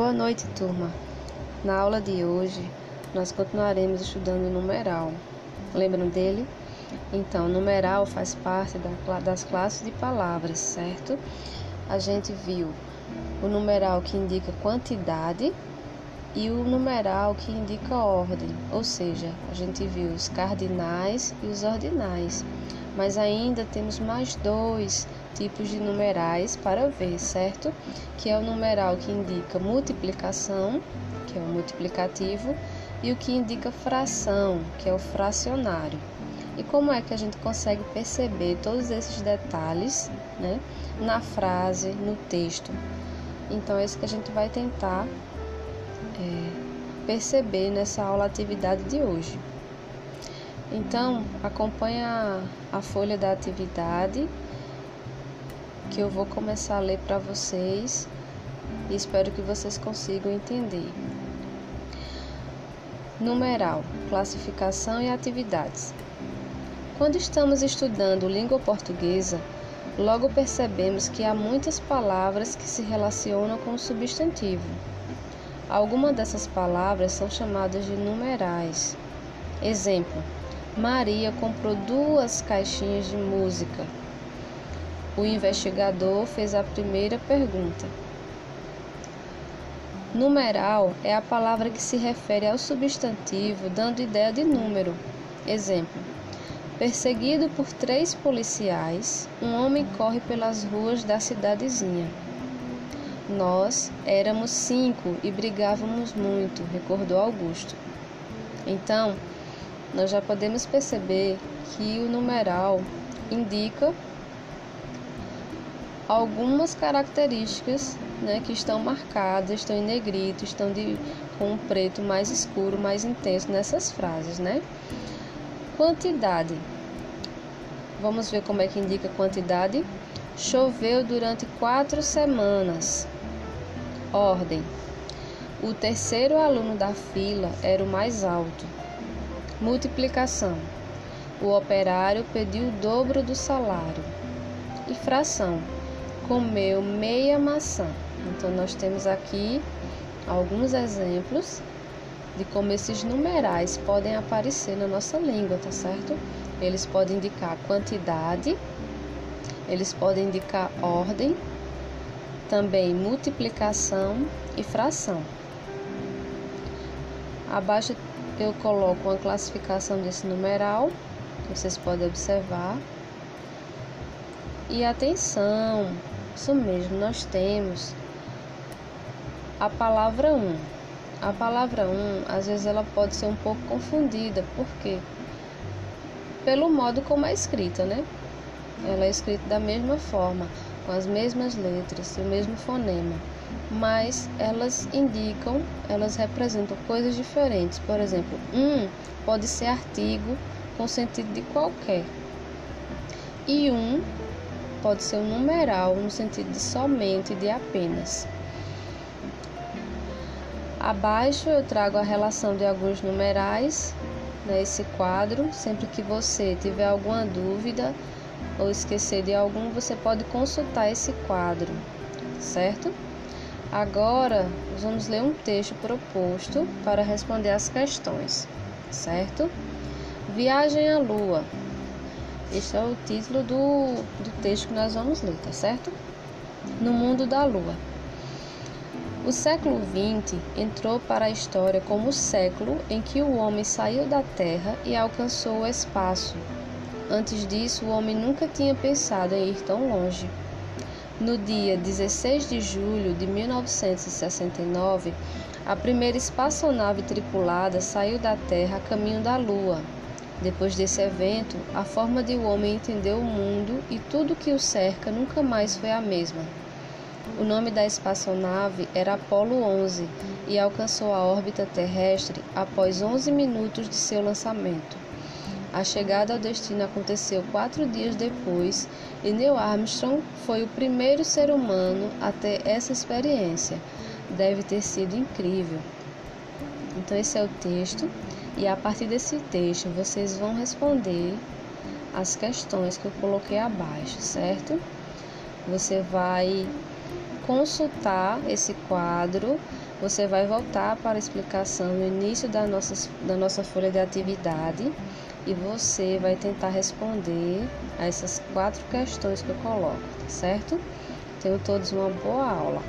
Boa noite, turma. Na aula de hoje, nós continuaremos estudando o numeral. Lembram dele? Então, numeral faz parte das classes de palavras, certo? A gente viu o numeral que indica quantidade e o numeral que indica ordem, ou seja, a gente viu os cardinais e os ordinais. Mas ainda temos mais dois tipos de numerais para ver, certo? Que é o numeral que indica multiplicação, que é o multiplicativo, e o que indica fração, que é o fracionário. E como é que a gente consegue perceber todos esses detalhes né, na frase, no texto? Então, é isso que a gente vai tentar é, perceber nessa aula atividade de hoje. Então, acompanha a folha da atividade que eu vou começar a ler para vocês e espero que vocês consigam entender. Numeral, classificação e atividades. Quando estamos estudando língua portuguesa, logo percebemos que há muitas palavras que se relacionam com o substantivo. Algumas dessas palavras são chamadas de numerais. Exemplo: Maria comprou duas caixinhas de música. O investigador fez a primeira pergunta. Numeral é a palavra que se refere ao substantivo, dando ideia de número. Exemplo: Perseguido por três policiais, um homem corre pelas ruas da cidadezinha. Nós éramos cinco e brigávamos muito, recordou Augusto. Então, nós já podemos perceber que o numeral indica algumas características né, que estão marcadas, estão em negrito, estão de, com um preto mais escuro, mais intenso nessas frases, né? Quantidade. Vamos ver como é que indica quantidade. Choveu durante quatro semanas. Ordem. O terceiro aluno da fila era o mais alto. Multiplicação. O operário pediu o dobro do salário. E fração. Comeu meia maçã. Então, nós temos aqui alguns exemplos de como esses numerais podem aparecer na nossa língua, tá certo? Eles podem indicar quantidade, eles podem indicar ordem, também multiplicação e fração. Abaixo eu coloco uma classificação desse numeral, vocês podem observar. E atenção, isso mesmo, nós temos a palavra um. A palavra um, às vezes ela pode ser um pouco confundida, por quê? Pelo modo como é escrita, né? Ela é escrita da mesma forma, com as mesmas letras o mesmo fonema mas elas indicam, elas representam coisas diferentes. Por exemplo, um pode ser artigo com sentido de qualquer, e um pode ser um numeral no sentido de somente, de apenas. Abaixo eu trago a relação de alguns numerais nesse quadro. Sempre que você tiver alguma dúvida ou esquecer de algum, você pode consultar esse quadro, certo? Agora, vamos ler um texto proposto para responder as questões, certo? Viagem à Lua. Este é o título do, do texto que nós vamos ler, tá certo? No mundo da Lua. O século XX entrou para a história como o século em que o homem saiu da Terra e alcançou o espaço. Antes disso, o homem nunca tinha pensado em ir tão longe. No dia 16 de julho de 1969, a primeira espaçonave tripulada saiu da Terra a caminho da Lua. Depois desse evento, a forma de o homem entender o mundo e tudo que o cerca nunca mais foi a mesma. O nome da espaçonave era Apollo 11 e alcançou a órbita terrestre após 11 minutos de seu lançamento. A chegada ao destino aconteceu quatro dias depois e Neil Armstrong foi o primeiro ser humano a ter essa experiência. Deve ter sido incrível. Então, esse é o texto, e a partir desse texto vocês vão responder as questões que eu coloquei abaixo, certo? Você vai consultar esse quadro você vai voltar para a explicação no início da nossa, da nossa folha de atividade e você vai tentar responder a essas quatro questões que eu coloco, certo? Tenham todos uma boa aula.